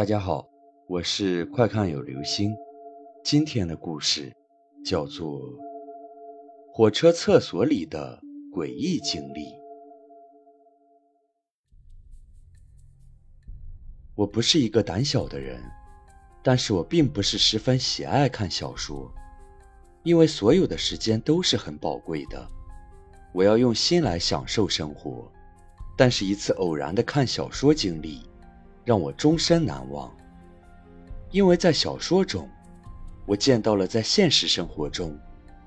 大家好，我是快看有流星。今天的故事叫做《火车厕所里的诡异经历》。我不是一个胆小的人，但是我并不是十分喜爱看小说，因为所有的时间都是很宝贵的，我要用心来享受生活。但是，一次偶然的看小说经历，让我终身难忘。因为在小说中，我见到了在现实生活中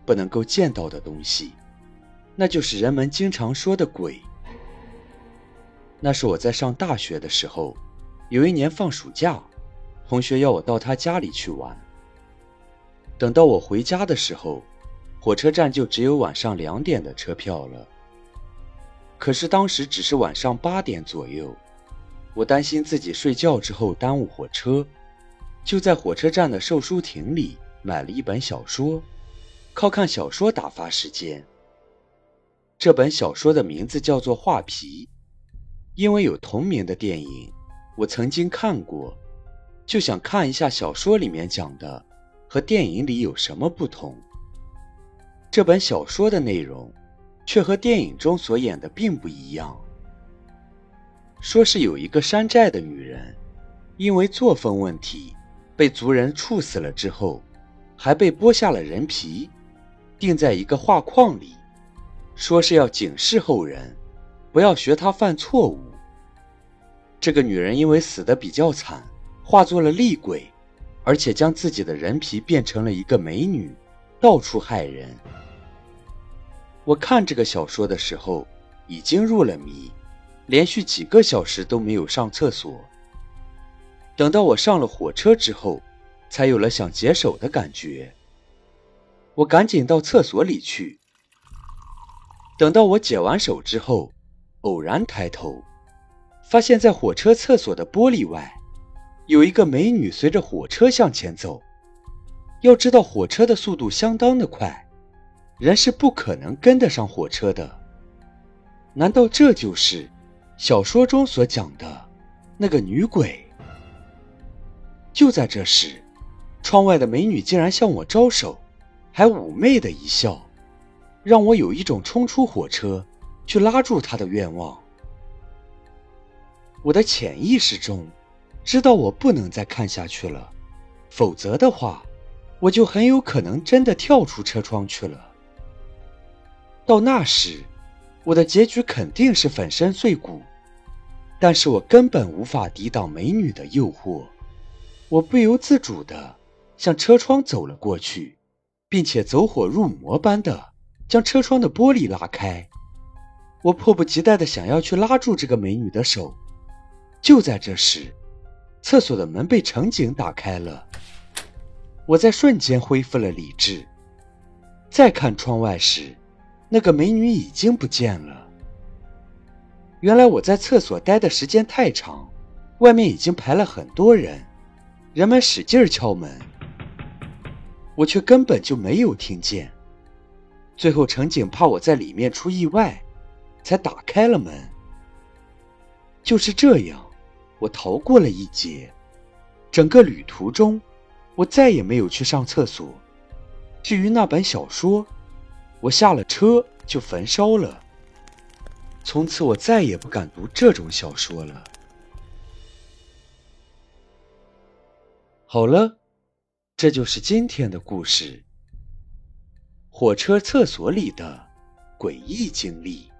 不能够见到的东西，那就是人们经常说的鬼。那是我在上大学的时候，有一年放暑假，同学要我到他家里去玩。等到我回家的时候，火车站就只有晚上两点的车票了。可是当时只是晚上八点左右，我担心自己睡觉之后耽误火车，就在火车站的售书亭里买了一本小说，靠看小说打发时间。这本小说的名字叫做《画皮》，因为有同名的电影，我曾经看过，就想看一下小说里面讲的和电影里有什么不同。这本小说的内容。却和电影中所演的并不一样。说是有一个山寨的女人，因为作风问题，被族人处死了之后，还被剥下了人皮，钉在一个画框里，说是要警示后人，不要学她犯错误。这个女人因为死的比较惨，化作了厉鬼，而且将自己的人皮变成了一个美女，到处害人。我看这个小说的时候，已经入了迷，连续几个小时都没有上厕所。等到我上了火车之后，才有了想解手的感觉。我赶紧到厕所里去。等到我解完手之后，偶然抬头，发现在火车厕所的玻璃外，有一个美女随着火车向前走。要知道，火车的速度相当的快。人是不可能跟得上火车的，难道这就是小说中所讲的那个女鬼？就在这时，窗外的美女竟然向我招手，还妩媚的一笑，让我有一种冲出火车去拉住她的愿望。我的潜意识中知道我不能再看下去了，否则的话，我就很有可能真的跳出车窗去了。到那时，我的结局肯定是粉身碎骨，但是我根本无法抵挡美女的诱惑，我不由自主地向车窗走了过去，并且走火入魔般的将车窗的玻璃拉开。我迫不及待地想要去拉住这个美女的手，就在这时，厕所的门被乘警打开了，我在瞬间恢复了理智，再看窗外时。那个美女已经不见了。原来我在厕所待的时间太长，外面已经排了很多人，人们使劲敲门，我却根本就没有听见。最后，乘警怕我在里面出意外，才打开了门。就是这样，我逃过了一劫。整个旅途中，我再也没有去上厕所。至于那本小说，我下了车就焚烧了。从此我再也不敢读这种小说了。好了，这就是今天的故事——火车厕所里的诡异经历。